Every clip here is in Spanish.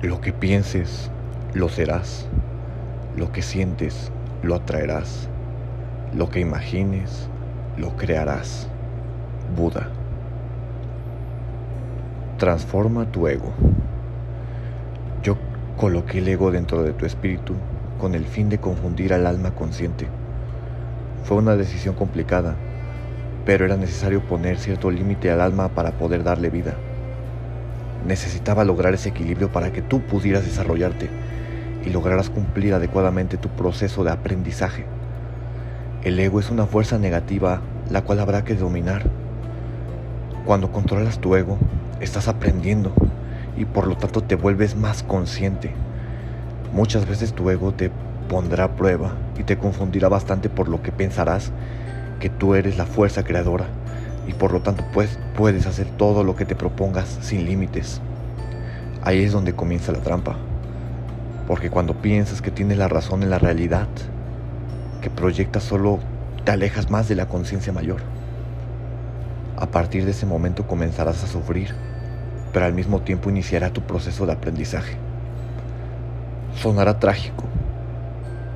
Lo que pienses, lo serás. Lo que sientes, lo atraerás. Lo que imagines, lo crearás. Buda. Transforma tu ego. Yo coloqué el ego dentro de tu espíritu con el fin de confundir al alma consciente. Fue una decisión complicada, pero era necesario poner cierto límite al alma para poder darle vida. Necesitaba lograr ese equilibrio para que tú pudieras desarrollarte y lograras cumplir adecuadamente tu proceso de aprendizaje. El ego es una fuerza negativa la cual habrá que dominar. Cuando controlas tu ego, estás aprendiendo y por lo tanto te vuelves más consciente. Muchas veces tu ego te pondrá a prueba y te confundirá bastante por lo que pensarás que tú eres la fuerza creadora y por lo tanto pues, puedes hacer todo lo que te propongas sin límites. Ahí es donde comienza la trampa. Porque cuando piensas que tienes la razón en la realidad, que proyectas solo te alejas más de la conciencia mayor. A partir de ese momento comenzarás a sufrir, pero al mismo tiempo iniciará tu proceso de aprendizaje. Sonará trágico,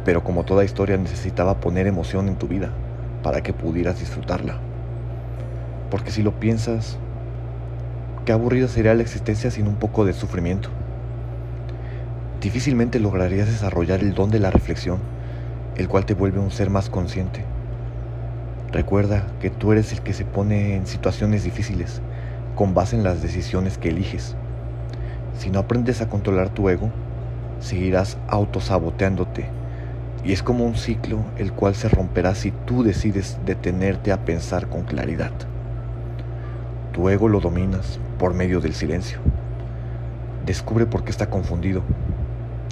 pero como toda historia necesitaba poner emoción en tu vida para que pudieras disfrutarla. Porque si lo piensas, qué aburrida sería la existencia sin un poco de sufrimiento. Difícilmente lograrías desarrollar el don de la reflexión, el cual te vuelve un ser más consciente. Recuerda que tú eres el que se pone en situaciones difíciles con base en las decisiones que eliges. Si no aprendes a controlar tu ego, seguirás autosaboteándote y es como un ciclo el cual se romperá si tú decides detenerte a pensar con claridad. Tu ego lo dominas por medio del silencio. Descubre por qué está confundido.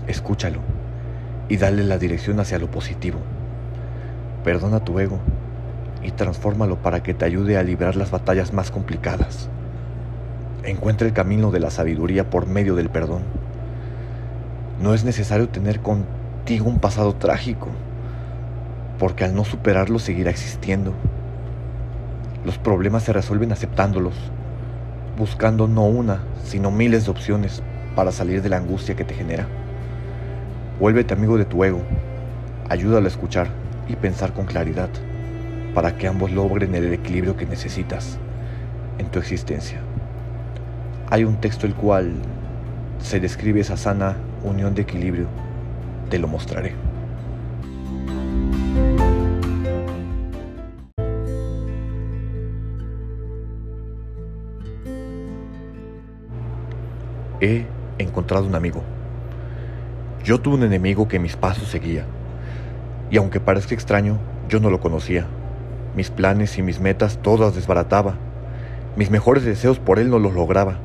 Escúchalo y dale la dirección hacia lo positivo. Perdona tu ego y transfórmalo para que te ayude a librar las batallas más complicadas. Encuentra el camino de la sabiduría por medio del perdón. No es necesario tener contigo un pasado trágico, porque al no superarlo seguirá existiendo. Los problemas se resuelven aceptándolos, buscando no una, sino miles de opciones para salir de la angustia que te genera. Vuélvete amigo de tu ego, ayúdalo a escuchar y pensar con claridad, para que ambos logren el equilibrio que necesitas en tu existencia. Hay un texto el cual se describe esa sana unión de equilibrio, te lo mostraré. He encontrado un amigo. Yo tuve un enemigo que mis pasos seguía. Y aunque parezca extraño, yo no lo conocía. Mis planes y mis metas todas desbarataba. Mis mejores deseos por él no los lograba.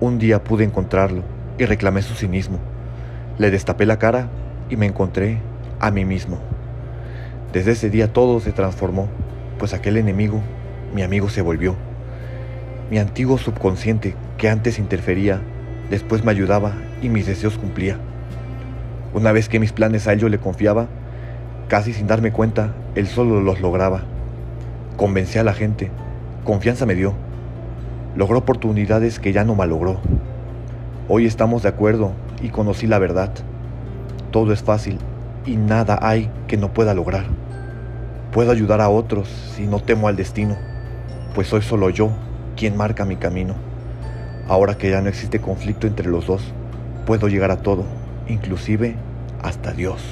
Un día pude encontrarlo y reclamé su cinismo. Le destapé la cara y me encontré a mí mismo. Desde ese día todo se transformó, pues aquel enemigo, mi amigo se volvió. Mi antiguo subconsciente que antes interfería, después me ayudaba y mis deseos cumplía. Una vez que mis planes a él yo le confiaba, casi sin darme cuenta, él solo los lograba. Convencí a la gente, confianza me dio. Logró oportunidades que ya no malogró. Hoy estamos de acuerdo y conocí la verdad. Todo es fácil y nada hay que no pueda lograr. Puedo ayudar a otros si no temo al destino, pues soy solo yo quien marca mi camino. Ahora que ya no existe conflicto entre los dos, puedo llegar a todo, inclusive hasta Dios.